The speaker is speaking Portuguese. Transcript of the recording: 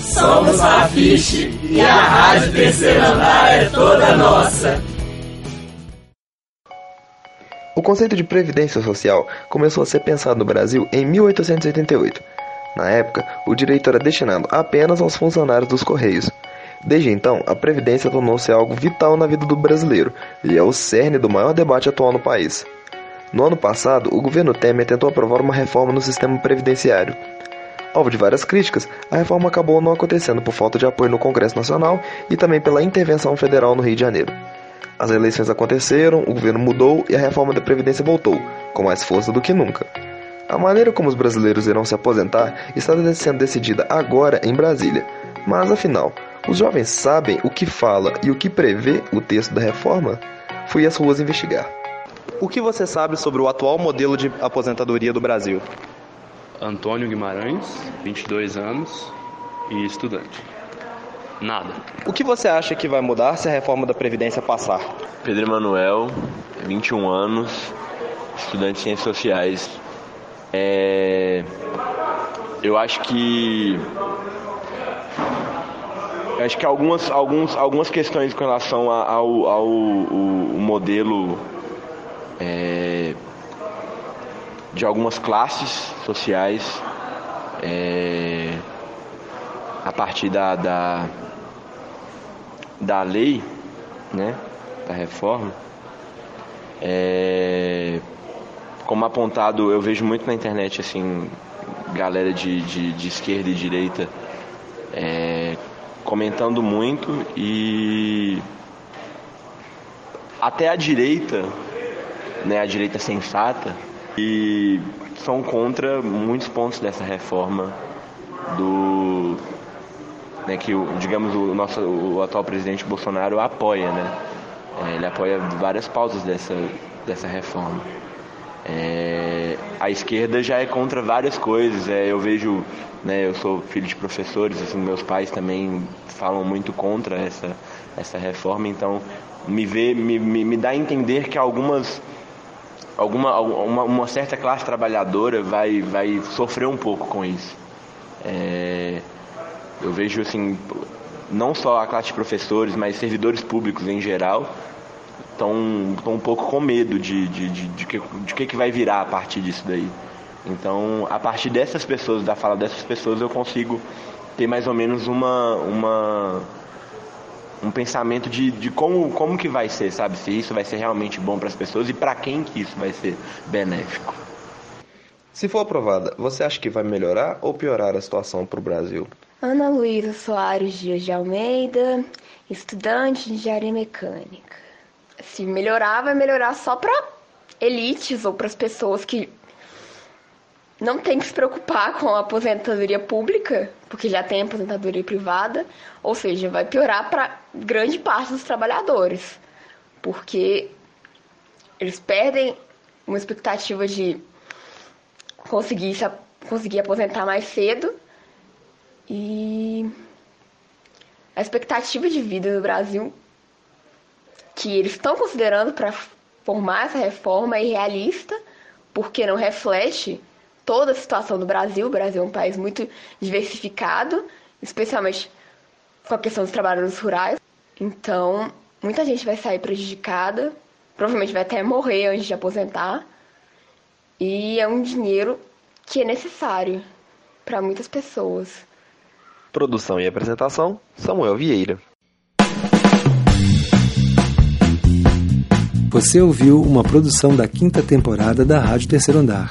Somos a Fiche e a Rádio Terceiro Andar é toda nossa. O conceito de previdência social começou a ser pensado no Brasil em 1888. Na época, o direito era destinado apenas aos funcionários dos Correios. Desde então, a previdência tornou-se algo vital na vida do brasileiro e é o cerne do maior debate atual no país. No ano passado, o governo Temer tentou aprovar uma reforma no sistema previdenciário. Alvo de várias críticas, a reforma acabou não acontecendo por falta de apoio no Congresso Nacional e também pela intervenção federal no Rio de Janeiro. As eleições aconteceram, o governo mudou e a reforma da Previdência voltou, com mais força do que nunca. A maneira como os brasileiros irão se aposentar está sendo decidida agora em Brasília. Mas afinal, os jovens sabem o que fala e o que prevê o texto da reforma? Fui às ruas investigar. O que você sabe sobre o atual modelo de aposentadoria do Brasil? Antônio Guimarães, 22 anos e estudante. Nada. O que você acha que vai mudar se a reforma da Previdência passar? Pedro Emanuel, 21 anos, estudante de Ciências Sociais. É... Eu acho que eu acho que algumas, alguns, algumas questões com relação ao, ao, ao modelo é, de algumas classes sociais é, a partir da, da, da lei, né, da reforma, é, como apontado, eu vejo muito na internet assim, galera de, de, de esquerda e direita é, comentando muito e até a direita, né, a direita sensata, e são contra muitos pontos dessa reforma do né, que digamos o nosso o atual presidente Bolsonaro apoia, né? É, ele apoia várias pautas dessa dessa reforma. É, a esquerda já é contra várias coisas. É, eu vejo, né, eu sou filho de professores, assim, meus pais também falam muito contra essa, essa reforma, então me, vê, me, me, me dá a entender que algumas alguma uma, uma, certa classe trabalhadora vai, vai sofrer um pouco com isso. É, eu vejo assim, não só a classe de professores, mas servidores públicos em geral estão um pouco com medo de, de, de, de, que, de que, que vai virar a partir disso daí. Então, a partir dessas pessoas, da fala dessas pessoas, eu consigo ter mais ou menos uma, uma um pensamento de, de como, como que vai ser, sabe? Se isso vai ser realmente bom para as pessoas e para quem que isso vai ser benéfico. Se for aprovada, você acha que vai melhorar ou piorar a situação para o Brasil? Ana Luísa Soares Dias de Almeida, estudante de engenharia mecânica se melhorar, vai melhorar só para elites ou para as pessoas que não tem que se preocupar com a aposentadoria pública, porque já tem aposentadoria privada, ou seja, vai piorar para grande parte dos trabalhadores, porque eles perdem uma expectativa de conseguir, se, conseguir aposentar mais cedo. E a expectativa de vida no Brasil que eles estão considerando para formar essa reforma é irrealista, porque não reflete toda a situação do Brasil. O Brasil é um país muito diversificado, especialmente com a questão dos trabalhadores rurais. Então, muita gente vai sair prejudicada, provavelmente vai até morrer antes de aposentar. E é um dinheiro que é necessário para muitas pessoas. Produção e apresentação: Samuel Vieira. Você ouviu uma produção da quinta temporada da Rádio Terceiro Andar.